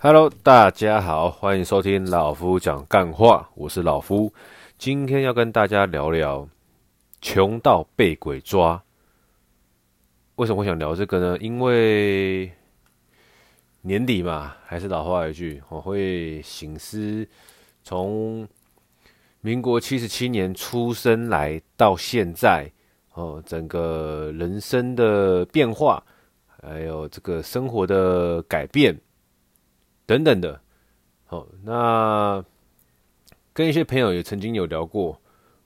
Hello，大家好，欢迎收听老夫讲干话，我是老夫。今天要跟大家聊聊穷到被鬼抓。为什么我想聊这个呢？因为年底嘛，还是老话一句，我会醒思从民国七十七年出生来到现在，哦，整个人生的变化，还有这个生活的改变。等等的，好，那跟一些朋友也曾经有聊过，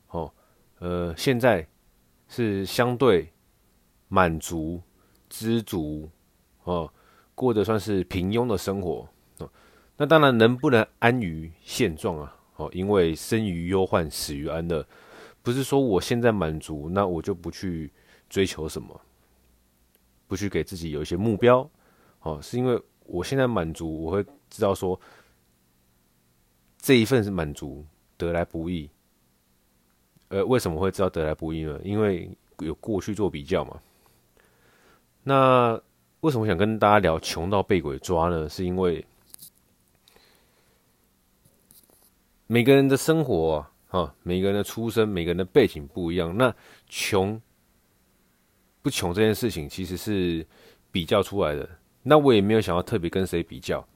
哦，呃，现在是相对满足、知足，哦，过得算是平庸的生活，哦，那当然能不能安于现状啊？哦，因为生于忧患，死于安乐，不是说我现在满足，那我就不去追求什么，不去给自己有一些目标，哦，是因为。我现在满足，我会知道说，这一份是满足得来不易。呃，为什么会知道得来不易呢？因为有过去做比较嘛。那为什么想跟大家聊穷到被鬼抓呢？是因为每个人的生活啊，啊，每个人的出生，每个人的背景不一样。那穷不穷这件事情，其实是比较出来的。那我也没有想要特别跟谁比较，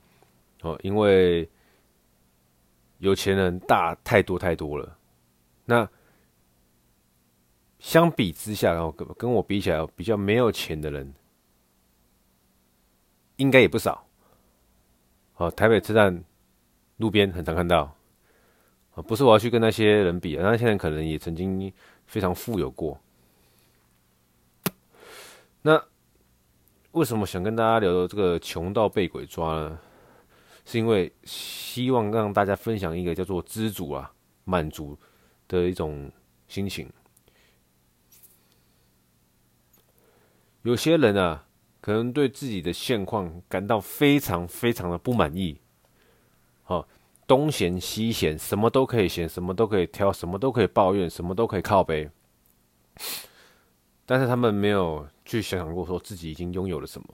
哦，因为有钱人大太多太多了。那相比之下，然后跟跟我比起来，比较没有钱的人应该也不少。哦，台北车站路边很常看到。啊，不是我要去跟那些人比，那些人可能也曾经非常富有过。那。为什么想跟大家聊聊这个穷到被鬼抓呢？是因为希望让大家分享一个叫做知足啊、满足的一种心情。有些人啊，可能对自己的现况感到非常非常的不满意，好，东嫌西嫌，什么都可以嫌，什么都可以挑，什么都可以抱怨，什么都可以靠背。但是他们没有去想想过，说自己已经拥有了什么？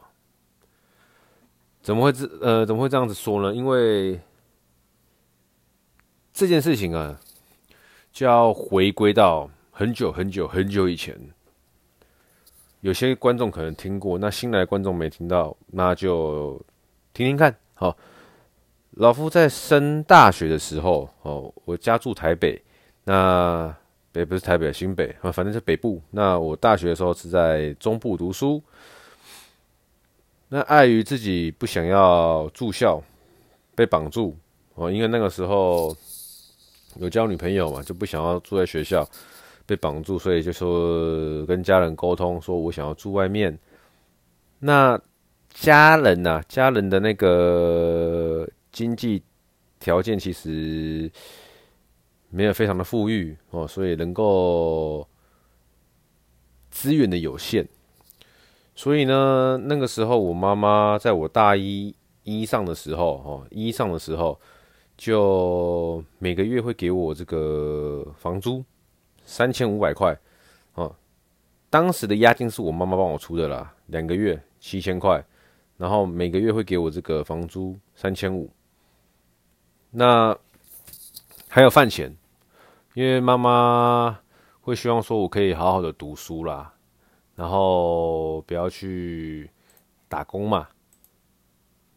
怎么会这呃怎么会这样子说呢？因为这件事情啊，就要回归到很久很久很久以前。有些观众可能听过，那新来的观众没听到，那就听听看。好，老夫在升大学的时候，哦，我家住台北，那。北不是台北，新北啊，反正是北部。那我大学的时候是在中部读书。那碍于自己不想要住校，被绑住哦，因为那个时候有交女朋友嘛，就不想要住在学校，被绑住，所以就说跟家人沟通，说我想要住外面。那家人呐，家人的那个经济条件其实。没有非常的富裕哦，所以能够资源的有限，所以呢，那个时候我妈妈在我大一一上的时候，哦，一上的时候就每个月会给我这个房租三千五百块，哦，当时的押金是我妈妈帮我出的啦，两个月七千块，然后每个月会给我这个房租三千五，那还有饭钱。因为妈妈会希望说，我可以好好的读书啦，然后不要去打工嘛，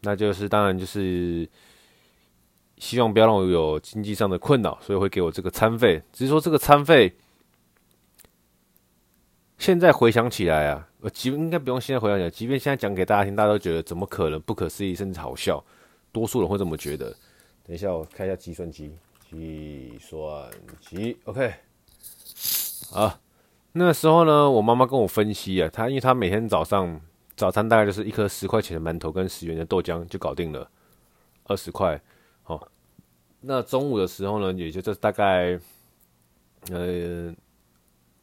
那就是当然就是希望不要让我有经济上的困扰，所以会给我这个餐费。只是说这个餐费，现在回想起来啊，我即应该不用现在回想起来，即便现在讲给大家听，大家都觉得怎么可能，不可思议，甚至好笑，多数人会这么觉得。等一下，我开一下计算机。计算机，OK，好，那时候呢，我妈妈跟我分析啊，她因为她每天早上早餐大概就是一颗十块钱的馒头跟十元的豆浆就搞定了，二十块，好，那中午的时候呢，也就这大概，呃，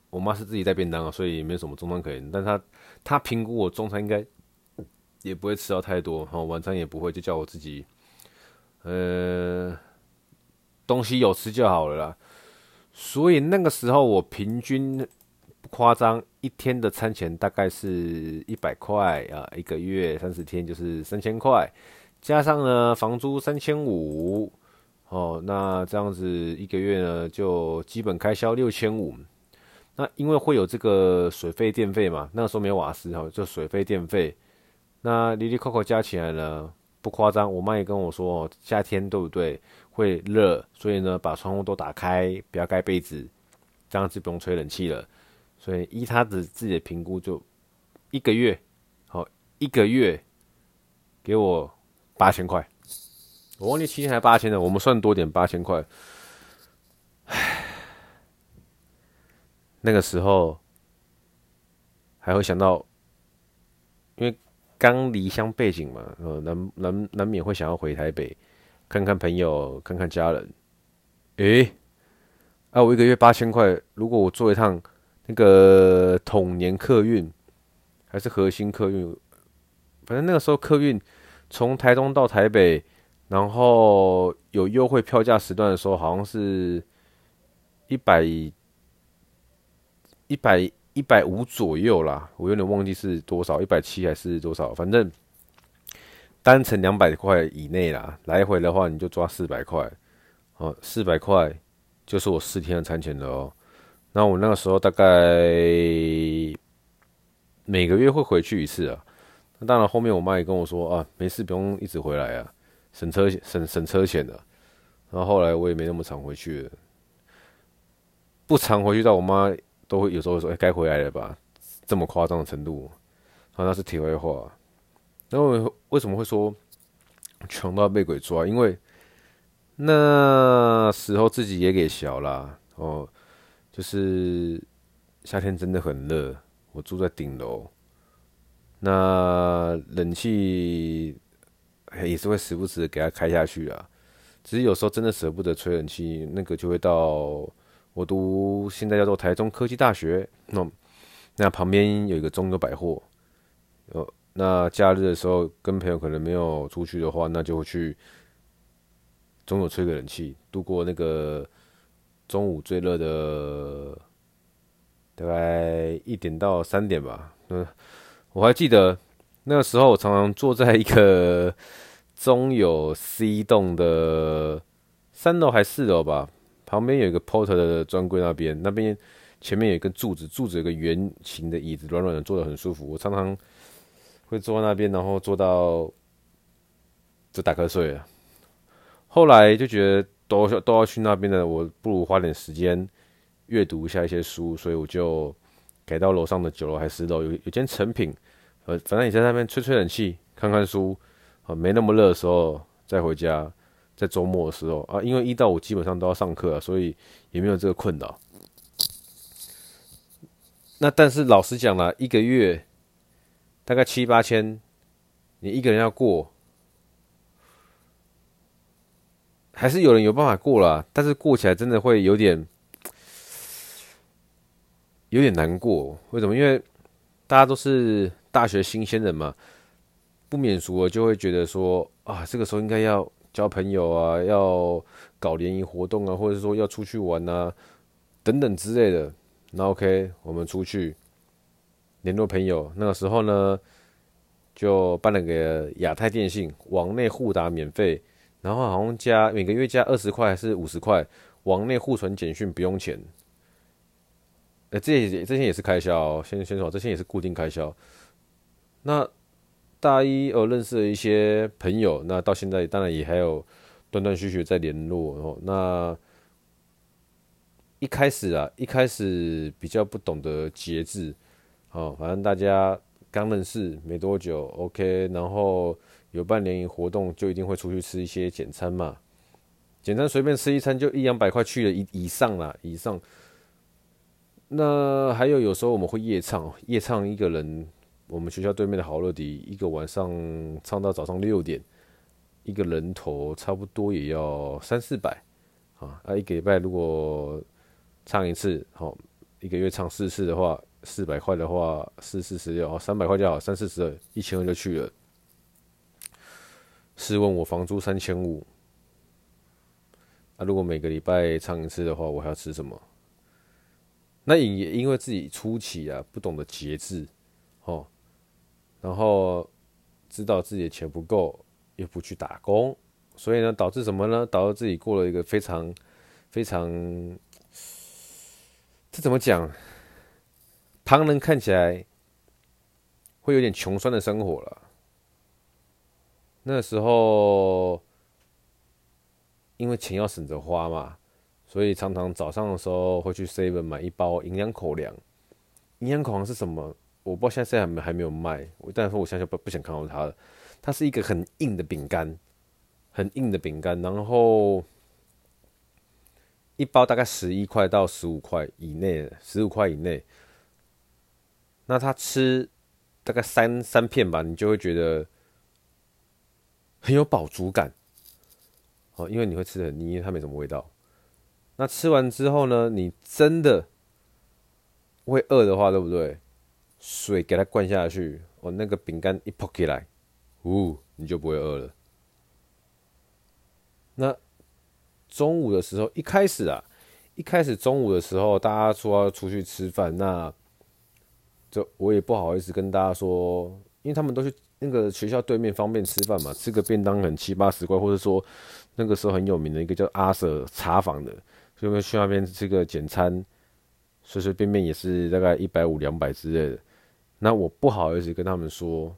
我妈是自己带便当啊，所以没有什么中餐可以，但她她评估我中餐应该也不会吃到太多，好，晚餐也不会，就叫我自己，呃。东西有吃就好了啦，所以那个时候我平均不夸张，一天的餐钱大概是一百块啊，一个月三十天就是三千块，加上呢房租三千五，哦，那这样子一个月呢就基本开销六千五。那因为会有这个水费电费嘛，那个时候没有瓦斯哈，就水费电费，那哩哩扣扣加起来呢，不夸张。我妈也跟我说，夏天对不对？会热，所以呢把窗户都打开，不要盖被子，这样子不用吹冷气了。所以依他的自己的评估，就一个月，好一个月给我八千块，我忘记七千还八千了，我们算多点八千块。那个时候还会想到，因为刚离乡背井嘛，呃，难难难免会想要回台北看看朋友，看看家人。诶，啊，我一个月八千块，如果我坐一趟那个统联客运，还是核心客运，反正那个时候客运从台东到台北，然后有优惠票价时段的时候，好像是一百。一百一百五左右啦，我有点忘记是多少，一百七还是多少，反正单程两百块以内啦，来回的话你就抓四百块，哦，四百块就是我四天的餐钱了哦。那我那个时候大概每个月会回去一次啊。那当然后面我妈也跟我说啊，没事不用一直回来啊，省车省省车钱的。然后后来我也没那么常回去，不常回去到我妈。都会有时候说：“哎，该回来了吧？”这么夸张的程度，好，那是题外话。那我为什么会说穷到被鬼抓？因为那时候自己也给小啦哦，就是夏天真的很热，我住在顶楼，那冷气也是会时不时的给它开下去啊。只是有时候真的舍不得吹冷气，那个就会到。我读现在叫做台中科技大学，那那旁边有一个中友百货，呃，那假日的时候跟朋友可能没有出去的话，那就会去中友吹个冷气，度过那个中午最热的大概一点到三点吧。嗯，我还记得那个时候，我常常坐在一个 中友 C 栋的三楼还是四楼吧。旁边有一个 porter 的专柜，那边那边前面有一根柱子，柱子有个圆形的椅子，软软的，坐得很舒服。我常常会坐在那边，然后坐到就打瞌睡了。后来就觉得都都要去那边的，我不如花点时间阅读一下一些书，所以我就改到楼上的九楼还是十楼，有有间成品，呃，反正你在那边吹吹冷气，看看书，啊，没那么热的时候再回家。在周末的时候啊，因为一到五基本上都要上课啊，所以也没有这个困扰。那但是老实讲啦，一个月大概七八千，你一个人要过，还是有人有办法过啦，但是过起来真的会有点有点难过。为什么？因为大家都是大学新鲜人嘛，不免俗的就会觉得说啊，这个时候应该要。交朋友啊，要搞联谊活动啊，或者说要出去玩啊，等等之类的。那 OK，我们出去联络朋友。那个时候呢，就办了个亚太电信网内互打免费，然后好像加每个月加二十块还是五十块，网内互传简讯不用钱。呃，这些这些也是开销，先先说，这些也是固定开销。那。大一我认识了一些朋友，那到现在当然也还有断断续续在联络哦。那一开始啊，一开始比较不懂得节制，哦，反正大家刚认识没多久，OK，然后有办联谊活动就一定会出去吃一些简餐嘛，简餐随便吃一餐就一两百块去了以以上啦，以上。那还有有时候我们会夜唱，夜唱一个人。我们学校对面的好乐迪，一个晚上唱到早上六点，一个人头差不多也要三四百啊！啊，一个礼拜如果唱一次，好，一个月唱四次的话，四百块的话，四四十六，三百块就好，三四十二，一千二就去了。试问我房租三千五，那，如果每个礼拜唱一次的话，我还要吃什么？那也因为自己初期啊，不懂得节制，哦。然后知道自己的钱不够，又不去打工，所以呢，导致什么呢？导致自己过了一个非常非常，这怎么讲？旁人看起来会有点穷酸的生活了。那时候因为钱要省着花嘛，所以常常早上的时候会去 Seven 买一包营养口粮。营养口粮是什么？我不知道现在还没还没有卖，但是我现在不不想看到它了。它是一个很硬的饼干，很硬的饼干，然后一包大概十一块到十五块以内，十五块以内。那它吃大概三三片吧，你就会觉得很有饱足感。哦，因为你会吃的很腻，它没什么味道。那吃完之后呢，你真的会饿的话，对不对？水给它灌下去，哦，那个饼干一扑起来。呜，你就不会饿了。那中午的时候，一开始啊，一开始中午的时候，大家说要出去吃饭，那就我也不好意思跟大家说，因为他们都去那个学校对面方便吃饭嘛，吃个便当很七八十块，或者说那个时候很有名的一个叫阿舍茶坊的，所以去那边吃个简餐，随随便便也是大概一百五两百之类的。那我不好意思跟他们说。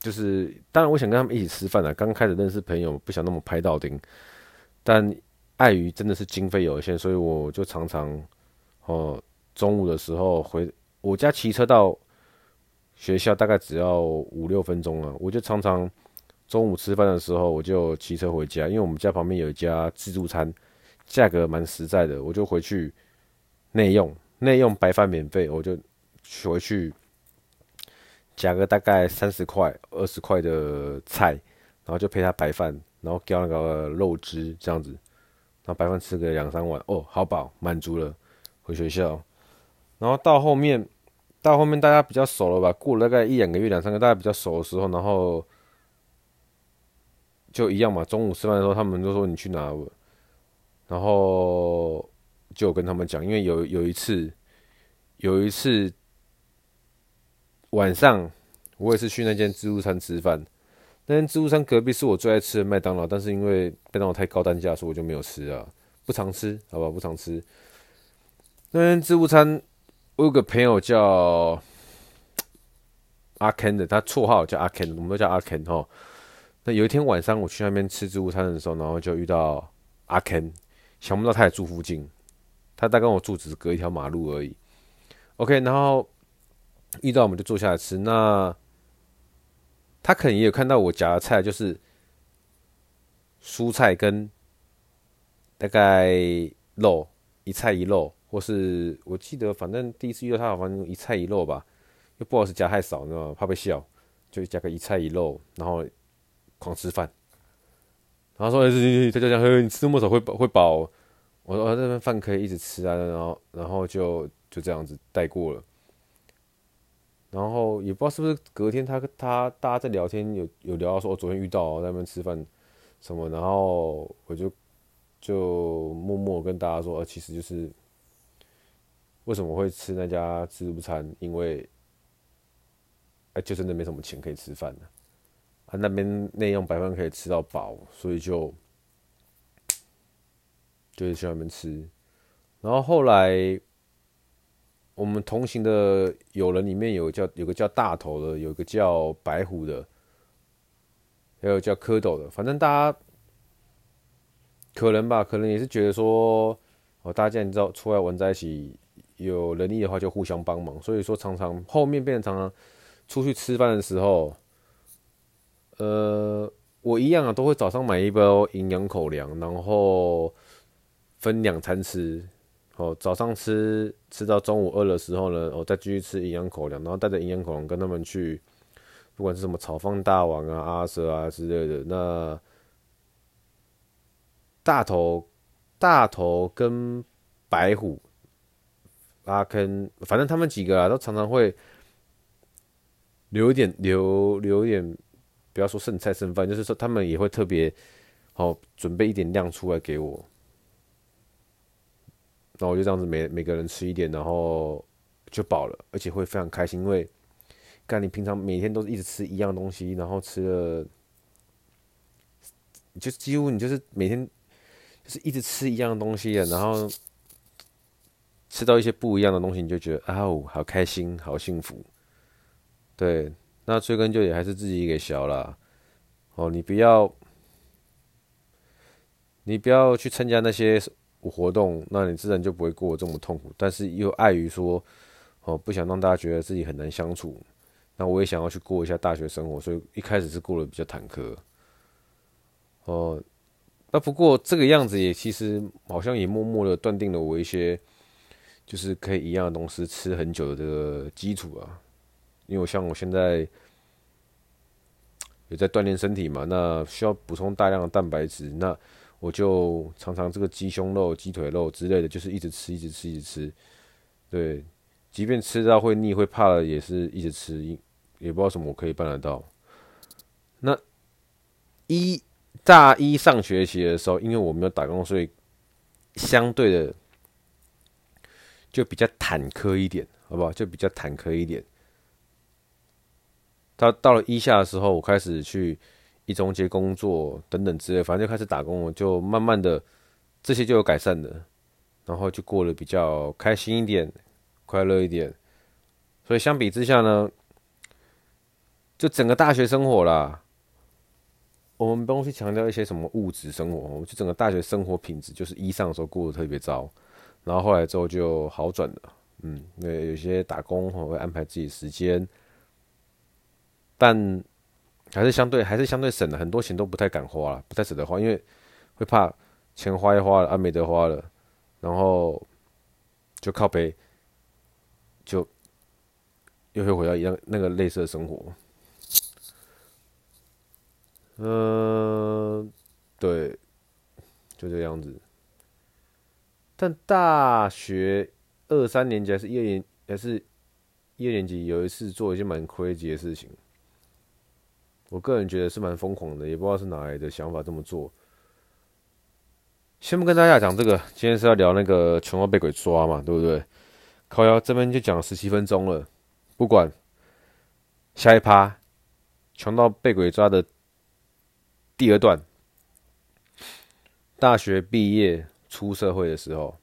就是，当然我想跟他们一起吃饭啊。刚开始认识朋友，不想那么拍到顶，但碍于真的是经费有限，所以我就常常哦，中午的时候回我家骑车到学校，大概只要五六分钟啊。我就常常中午吃饭的时候，我就骑车回家，因为我们家旁边有一家自助餐，价格蛮实在的，我就回去内用，内用白饭免费，我就回去。加个大概三十块、二十块的菜，然后就配他白饭，然后浇那个肉汁这样子，然后白饭吃个两三碗，哦，好饱，满足了。回学校，然后到后面，到后面大家比较熟了吧？过了大概一两个月、两三个，大家比较熟的时候，然后就一样嘛。中午吃饭的时候，他们就说你去哪？然后就跟他们讲，因为有有一次，有一次。晚上我也是去那间自助餐吃饭，那间自助餐隔壁是我最爱吃的麦当劳，但是因为麦当劳太高单价，所以我就没有吃啊，不常吃，好吧，不常吃。那间自助餐，我有个朋友叫阿 Ken 的，他绰号叫阿 Ken，我们都叫阿 Ken 哈。那有一天晚上我去那边吃自助餐的时候，然后就遇到阿 Ken，想不到他也住附近，他大概跟我住只是隔一条马路而已。OK，然后。遇到我们就坐下来吃。那他可能也有看到我夹的菜，就是蔬菜跟大概肉，一菜一肉，或是我记得，反正第一次遇到他，好像一菜一肉吧，又不好意思夹太少，你知道吗？怕被笑，就夹个一菜一肉，然后狂吃饭。然后说：“哎，他就讲，嘿，你吃那么少会饱会饱。”我说：“这份饭可以一直吃啊。”然后，然后就就这样子带过了。然后也不知道是不是隔天他他大家在聊天有有聊到说，我昨天遇到在那边吃饭什么，然后我就就默默跟大家说，呃其实就是为什么会吃那家自助餐，因为哎就真的没什么钱可以吃饭了，啊那边内用白饭可以吃到饱，所以就就是去那边吃，然后后来。我们同行的友人里面有叫有个叫大头的，有个叫白虎的，还有叫蝌蚪的。反正大家可能吧，可能也是觉得说，哦，大家你知道出来玩在一起，有能力的话就互相帮忙。所以说，常常后面变成常常出去吃饭的时候，呃，我一样啊，都会早上买一包营养口粮，然后分两餐吃。哦，早上吃吃到中午饿的时候呢，我再继续吃营养口粮，然后带着营养口粮跟他们去，不管是什么炒饭大王啊、阿蛇啊之类的。那大头、大头跟白虎、阿坑，反正他们几个啊，都常常会留一点、留留一点，不要说剩菜剩饭，就是说他们也会特别好准备一点量出来给我。那我就这样子每每个人吃一点，然后就饱了，而且会非常开心，因为干你平常每天都是一直吃一样东西，然后吃了就几乎你就是每天就是一直吃一样东西啊，然后吃到一些不一样的东西，你就觉得啊呜，好开心，好幸福。对，那追根究底还是自己给小了。哦，你不要，你不要去参加那些活动，那你自然就不会过得这么痛苦。但是又碍于说，哦，不想让大家觉得自己很难相处。那我也想要去过一下大学生活，所以一开始是过得比较坎坷。哦，那不过这个样子也其实好像也默默的断定了我一些，就是可以一样的东西吃很久的这个基础啊。因为我像我现在有在锻炼身体嘛，那需要补充大量的蛋白质，那我就常常这个鸡胸肉、鸡腿肉之类的，就是一直吃，一直吃，一直吃。对，即便吃到会腻、会怕了，也是一直吃。也不知道什么我可以办得到。那一大一上学期的时候，因为我没有打工，所以相对的就比较坎坷一点，好不好？就比较坎坷一点。到到了一下的时候，我开始去一中街工作等等之类，反正就开始打工了，就慢慢的这些就有改善的，然后就过得比较开心一点，快乐一点。所以相比之下呢，就整个大学生活啦，我们不用去强调一些什么物质生活，就整个大学生活品质就是一上的时候过得特别糟，然后后来之后就好转了。嗯，那有些打工我会安排自己时间，但还是相对还是相对省了很多钱，都不太敢花了，不太舍得花，因为会怕钱花一花了啊没得花了，然后就靠背，就又会回到一样那个类似的生活。嗯、对，就这样子。但大学二三年级还是一二年还是一二年级，有一次做一些蛮 crazy 的事情。我个人觉得是蛮疯狂的，也不知道是哪来的想法这么做。先不跟大家讲这个，今天是要聊那个穷到被鬼抓嘛，对不对？靠腰这边就讲十七分钟了，不管。下一趴，穷到被鬼抓的。第二段，大学毕业出社会的时候，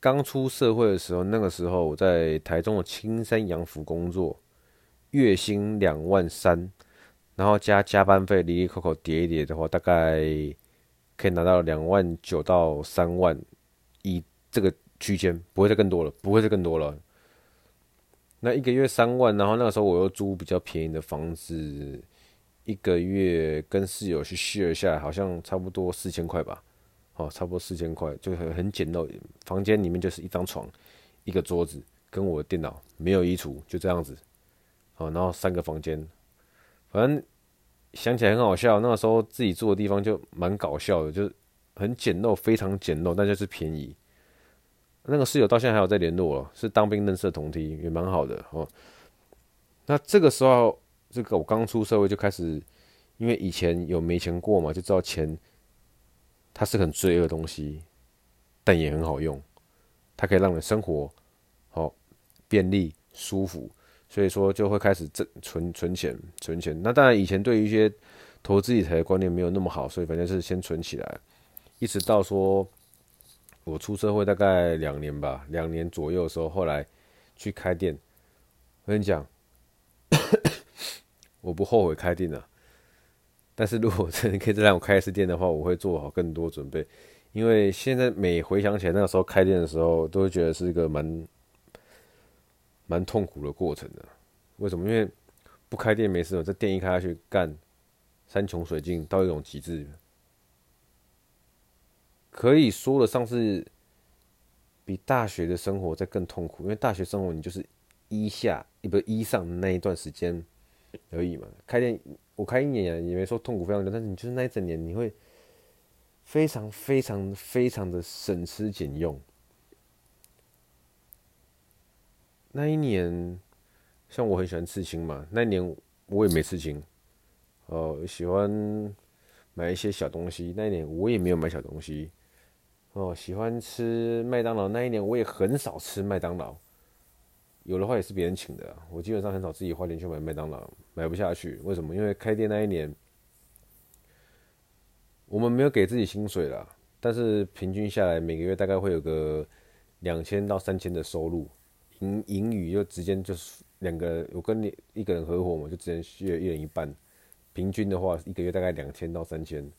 刚出社会的时候，那个时候我在台中的青山洋服工作，月薪两万三，然后加加班费，哩哩扣扣叠一叠的话，大概可以拿到两万九到三万，以这个区间，不会再更多了，不会再更多了。那一个月三万，然后那个时候我又租比较便宜的房子。一个月跟室友去 share 下来，好像差不多四千块吧，哦，差不多四千块，就很很简陋。房间里面就是一张床、一个桌子，跟我的电脑，没有衣橱，就这样子。哦，然后三个房间，反正想起来很好笑。那个时候自己住的地方就蛮搞笑的，就是很简陋，非常简陋，但就是便宜。那个室友到现在还有在联络了，是当兵认识的同梯，也蛮好的哦。那这个时候。这个我刚出社会就开始，因为以前有没钱过嘛，就知道钱它是很罪恶的东西，但也很好用，它可以让你生活好便利舒服，所以说就会开始挣存存钱存钱。那当然以前对于一些投资理财的观念没有那么好，所以反正是先存起来，一直到说我出社会大概两年吧，两年左右的时候，后来去开店，我跟你讲。我不后悔开店了，但是如果真的可以再让我开一次店的话，我会做好更多准备，因为现在每回想起来那个时候开店的时候，都会觉得是一个蛮蛮痛苦的过程的。为什么？因为不开店没事嘛，这店一开下去干，山穷水尽到一种极致，可以说得上是比大学的生活再更痛苦，因为大学生活你就是一下一不一上那一段时间。而已嘛，开店我开一年也没说痛苦非常多，但是你就是那一整年你会非常非常非常的省吃俭用。那一年，像我很喜欢刺青嘛，那一年我也没刺青。哦，喜欢买一些小东西，那一年我也没有买小东西。哦，喜欢吃麦当劳，那一年我也很少吃麦当劳。有的话也是别人请的，我基本上很少自己花钱去买麦当劳，买不下去。为什么？因为开店那一年，我们没有给自己薪水啦，但是平均下来每个月大概会有个两千到三千的收入，盈盈余就直接就是两个，我跟你一个人合伙嘛，就直接需一人一半，平均的话一个月大概两千到三千。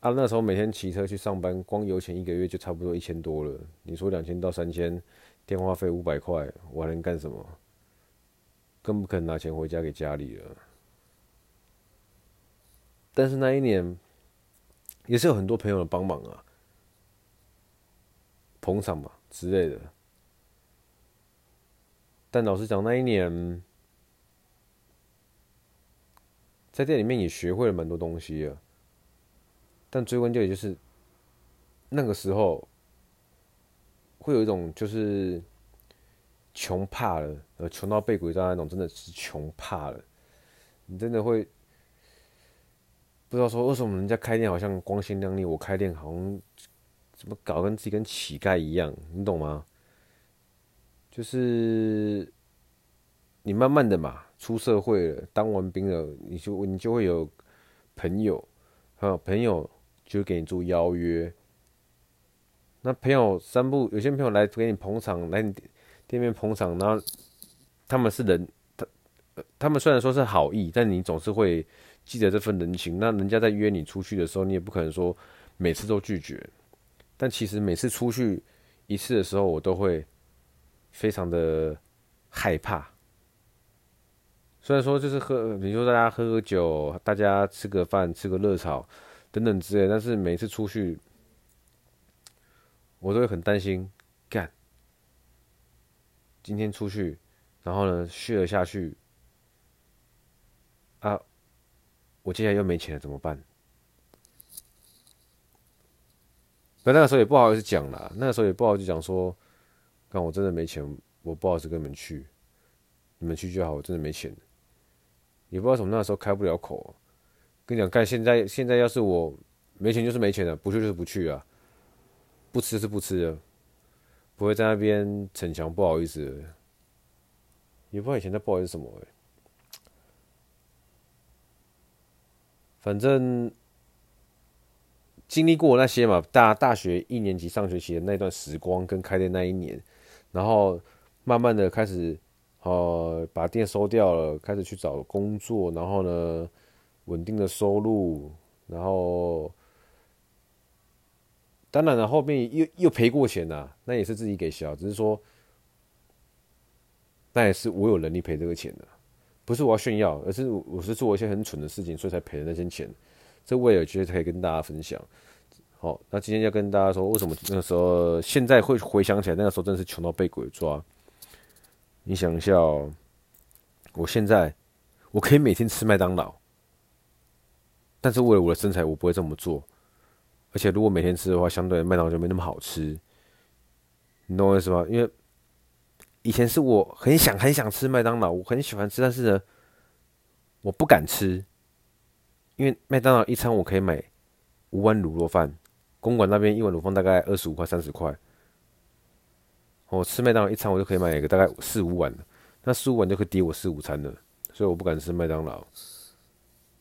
啊，那时候每天骑车去上班，光油钱一个月就差不多一千多了。你说两千到三千，电话费五百块，我还能干什么？更不可能拿钱回家给家里了。但是那一年，也是有很多朋友的帮忙啊，捧场嘛之类的。但老实讲，那一年在店里面也学会了蛮多东西啊。但追根究底，就是那个时候会有一种就是穷怕了，呃，穷到被鬼抓那种，真的是穷怕了。你真的会不知道说为什么人家开店好像光鲜亮丽，我开店好像怎么搞跟自己跟乞丐一样，你懂吗？就是你慢慢的嘛，出社会了，当完兵了，你就你就会有朋友，还有朋友。就给你做邀约，那朋友三不，有些朋友来给你捧场，来你店面捧场，然后他们是人，他他们虽然说是好意，但你总是会记得这份人情。那人家在约你出去的时候，你也不可能说每次都拒绝。但其实每次出去一次的时候，我都会非常的害怕。虽然说就是喝，比如说大家喝喝酒，大家吃个饭，吃个热炒。等等之类，但是每次出去，我都会很担心。干，今天出去，然后呢，续了下去，啊，我接下来又没钱了，怎么办？那那个时候也不好意思讲啦，那个时候也不好意思讲说，干我真的没钱，我不好意思跟你们去，你们去就好，我真的没钱。也不知道什么那时候开不了口。跟你讲，看现在现在要是我没钱就是没钱了，不去就是不去啊，不吃是不吃的，不会在那边逞强不好意思，也不知道以前在不好意思什么、欸、反正经历过那些嘛，大大学一年级上学期的那段时光跟开店那一年，然后慢慢的开始呃把店收掉了，开始去找工作，然后呢。稳定的收入，然后当然了，后面又又赔过钱呐、那也是自己给小，只是说，那也是我有能力赔这个钱的，不是我要炫耀，而是我是做一些很蠢的事情，所以才赔了那些钱。这我也觉得可以跟大家分享。好，那今天要跟大家说，为什么那个时候现在会回想起来，那个时候真的是穷到被鬼抓。你想一下哦，我现在我可以每天吃麦当劳。但是为了我的身材，我不会这么做。而且如果每天吃的话，相对麦当劳就没那么好吃。你懂我意思吗？因为以前是我很想很想吃麦当劳，我很喜欢吃，但是呢，我不敢吃，因为麦当劳一餐我可以买五碗卤肉饭，公馆那边一碗卤饭大概二十五块三十块。我吃麦当劳一餐我就可以买一个大概四五碗，那四五碗就可以抵我四五餐了，所以我不敢吃麦当劳。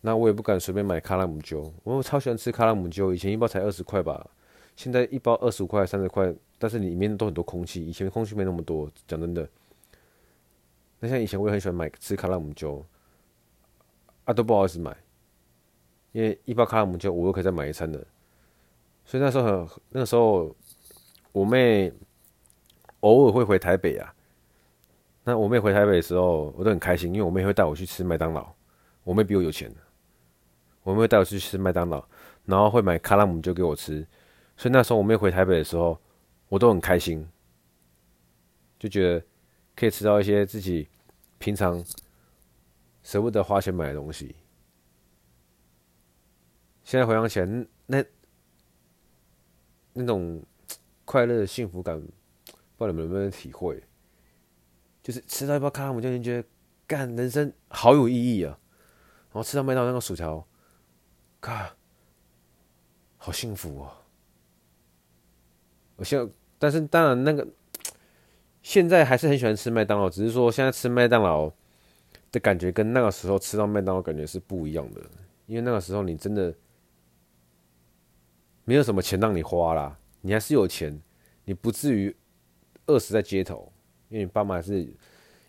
那我也不敢随便买卡拉姆酒，我超喜欢吃卡拉姆酒，以前一包才二十块吧，现在一包二十五块、三十块，但是里面都很多空气，以前空气没那么多，讲真的。那像以前我也很喜欢买吃卡拉姆酒，啊都不好意思买，因为一包卡拉姆酒我又可以再买一餐的，所以那时候很那个时候我妹偶尔会回台北啊，那我妹回台北的时候我都很开心，因为我妹会带我去吃麦当劳，我妹比我有钱。我妹会带我去吃麦当劳，然后会买卡拉姆酒给我吃，所以那时候我妹回台北的时候，我都很开心，就觉得可以吃到一些自己平常舍不得花钱买的东西。现在回想起来，那那种快乐的幸福感，不知道你们能不能体会？就是吃到一包卡拉姆酒，就觉得干人生好有意义啊！然后吃到麦当劳那个薯条。啊，好幸福哦！我现在，但是当然那个现在还是很喜欢吃麦当劳，只是说现在吃麦当劳的感觉跟那个时候吃到麦当劳感觉是不一样的，因为那个时候你真的没有什么钱让你花啦，你还是有钱，你不至于饿死在街头，因为你爸妈还是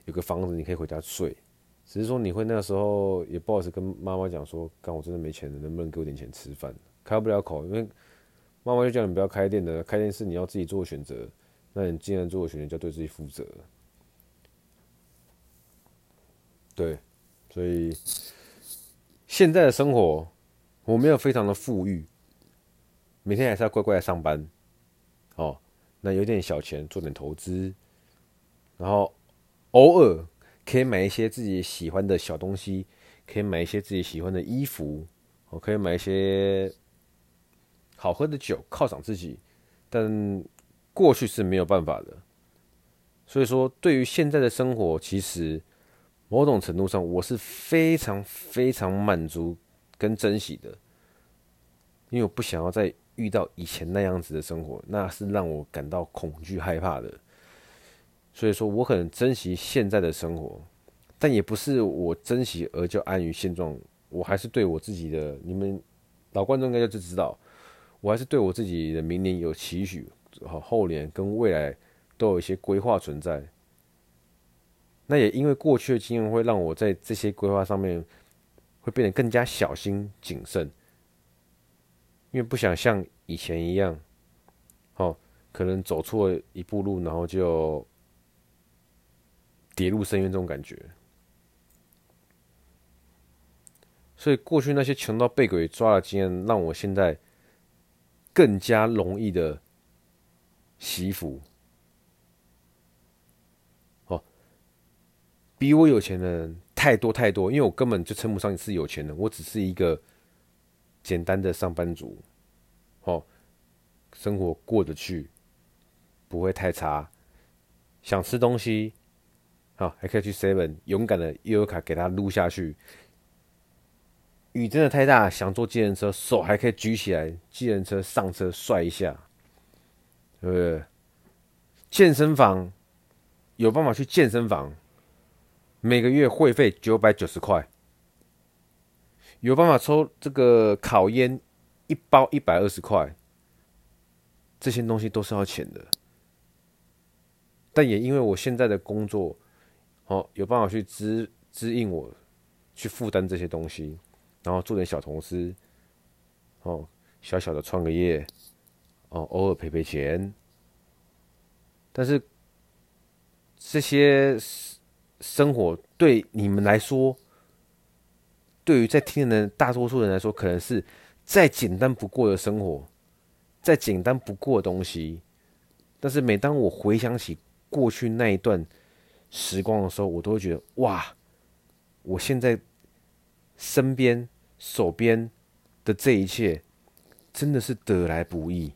有个房子，你可以回家睡。只是说你会那个时候也不好意思跟妈妈讲说，干我真的没钱了，能不能给我点钱吃饭？开不了口，因为妈妈就叫你不要开店的，开店是你要自己做选择，那你既然做选择，就要对自己负责。对，所以现在的生活我没有非常的富裕，每天还是要乖乖的上班，哦，那有点小钱做点投资，然后偶尔。可以买一些自己喜欢的小东西，可以买一些自己喜欢的衣服，我可以买一些好喝的酒犒赏自己，但过去是没有办法的。所以说，对于现在的生活，其实某种程度上我是非常非常满足跟珍惜的，因为我不想要再遇到以前那样子的生活，那是让我感到恐惧害怕的。所以说我很珍惜现在的生活，但也不是我珍惜而就安于现状。我还是对我自己的，你们老观众应该就知道，我还是对我自己的明年有期许，和后年跟未来都有一些规划存在。那也因为过去的经验，会让我在这些规划上面会变得更加小心谨慎，因为不想像以前一样，哦，可能走错一步路，然后就。跌入深渊这种感觉，所以过去那些穷到被鬼抓的经验，让我现在更加容易的惜福。哦，比我有钱的人太多太多，因为我根本就称不上是有钱人，我只是一个简单的上班族。哦，生活过得去，不会太差，想吃东西。好，还可以去 Seven 勇敢的悠游卡给他撸下去。雨真的太大，想坐计程车，手还可以举起来，计程车上车帅一下，对不对？健身房有办法去健身房，每个月会费九百九十块，有办法抽这个烤烟，一包一百二十块，这些东西都是要钱的。但也因为我现在的工作。哦，有办法去支支应我，去负担这些东西，然后做点小投资，哦，小小的创个业，哦，偶尔赔赔钱。但是这些生活对你们来说，对于在听的人大多数人来说，可能是再简单不过的生活，再简单不过的东西。但是每当我回想起过去那一段。时光的时候，我都会觉得哇，我现在身边、手边的这一切，真的是得来不易，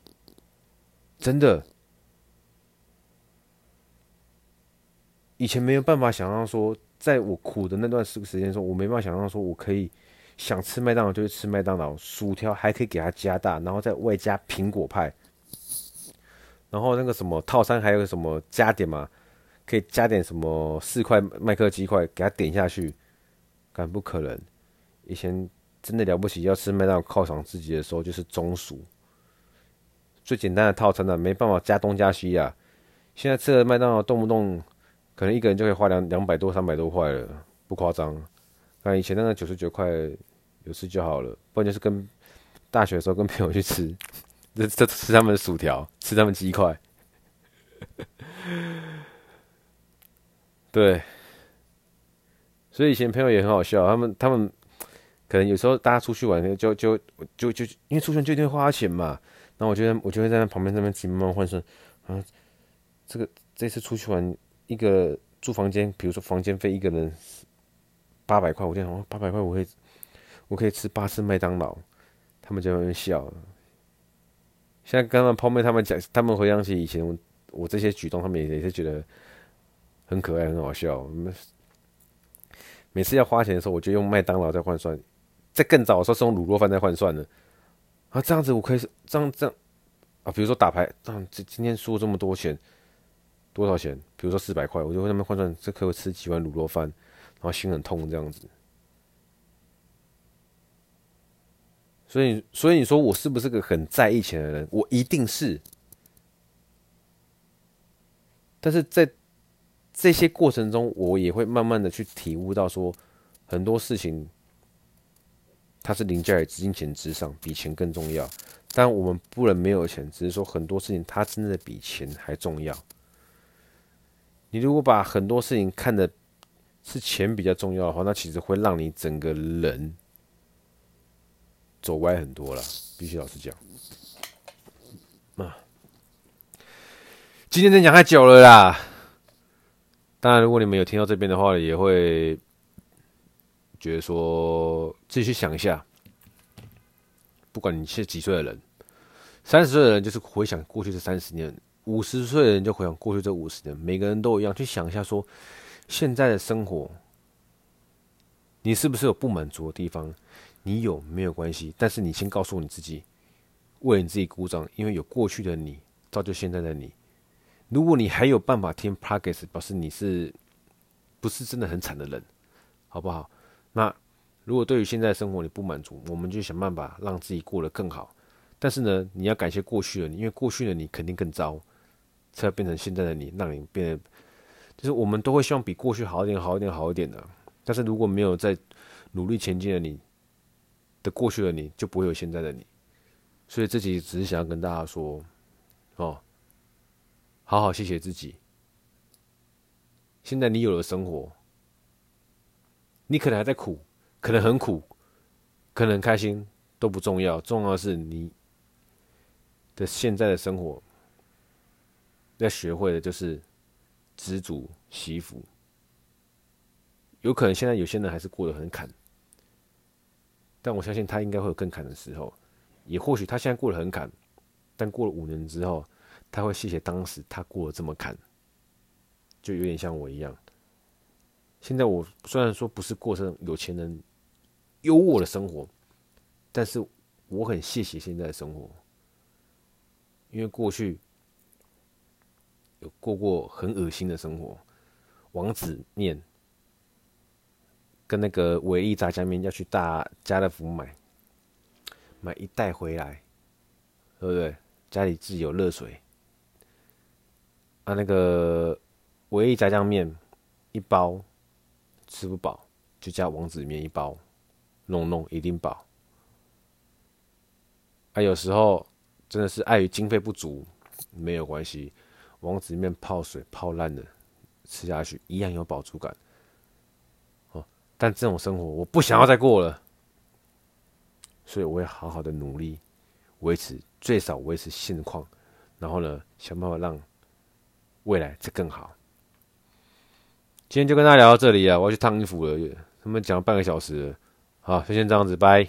真的。以前没有办法想象说，在我苦的那段时时间中，我没办法想象说我可以想吃麦当劳就去吃麦当劳，薯条还可以给它加大，然后再外加苹果派，然后那个什么套餐还有什么加点嘛。可以加点什么四块麦克鸡块，给它点下去，敢不可能。以前真的了不起，要吃麦当劳犒赏自己的时候，就是中暑，最简单的套餐了，没办法加东加西啊。现在吃了麦当劳，动不动可能一个人就可以花两两百多、三百多块了，不夸张。那以前那个九十九块有吃就好了，不然就是跟大学的时候跟朋友去吃，这这吃他们的薯条，吃他们鸡块。对，所以以前朋友也很好笑，他们他们可能有时候大家出去玩，就就就就因为出去就一定会花钱嘛，然后我觉得我就会在那旁边那边慢慢换算，啊，这个这次出去玩一个住房间，比如说房间费一个人八百块，我就想八百块我可以我可以吃八次麦当劳，他们就会笑。现在刚刚泡妹他们讲，他们回想起以前我我这些举动，他们也也是觉得。很可爱，很好笑。每次要花钱的时候，我就用麦当劳在换算。在更早的时候，是用卤肉饭在换算的。啊，这样子我可以这样这样啊，比如说打牌，这样今今天输这么多钱，多少钱？比如说四百块，我就在那边换算，这可以吃几碗卤肉饭，然后心很痛这样子。所以，所以你说我是不是个很在意钱的人？我一定是。但是在这些过程中，我也会慢慢的去体悟到，说很多事情它是凌驾于金钱之上，比钱更重要。但我们不能没有钱，只是说很多事情它真的比钱还重要。你如果把很多事情看的是钱比较重要的话，那其实会让你整个人。走歪很多了，必须老实讲。啊，今天真讲太久了啦。当然，如果你们有听到这边的话，也会觉得说自己去想一下。不管你是几岁的人，三十岁的人就是回想过去这三十年，五十岁的人就回想过去这五十年。每个人都一样，去想一下说，现在的生活，你是不是有不满足的地方？你有没有关系？但是你先告诉你自己，为你自己鼓掌，因为有过去的你造就现在的你。如果你还有办法听 Podcast，表示你是不是真的很惨的人，好不好？那如果对于现在生活你不满足，我们就想办法让自己过得更好。但是呢，你要感谢过去的你，因为过去的你肯定更糟，才会变成现在的你，让你变得就是我们都会希望比过去好一点、好一点、好一点的。但是如果没有在努力前进的你，的过去的你就不会有现在的你，所以自己只是想要跟大家说，哦，好好谢谢自己。现在你有了生活，你可能还在苦，可能很苦，可能很开心都不重要，重要的是你的现在的生活要学会的就是知足惜福。有可能现在有些人还是过得很坎。但我相信他应该会有更坎的时候，也或许他现在过得很坎，但过了五年之后，他会谢谢当时他过得这么坎，就有点像我一样。现在我虽然说不是过上有钱人优渥的生活，但是我很谢谢现在的生活，因为过去有过过很恶心的生活，王子面。跟那个维力炸酱面要去大家乐福买，买一袋回来，对不对？家里自己有热水，啊，那个维力炸酱面一包吃不饱，就加王子面一包，弄弄一定饱。啊，有时候真的是碍于经费不足，没有关系，王子面泡水泡烂了，吃下去一样有饱足感。哦但这种生活我不想要再过了，所以我会好好的努力维持，最少维持现况，然后呢，想办法让未来再更好。今天就跟大家聊到这里啊，我要去烫衣服了，他们讲了半个小时，好，就先这样子，拜。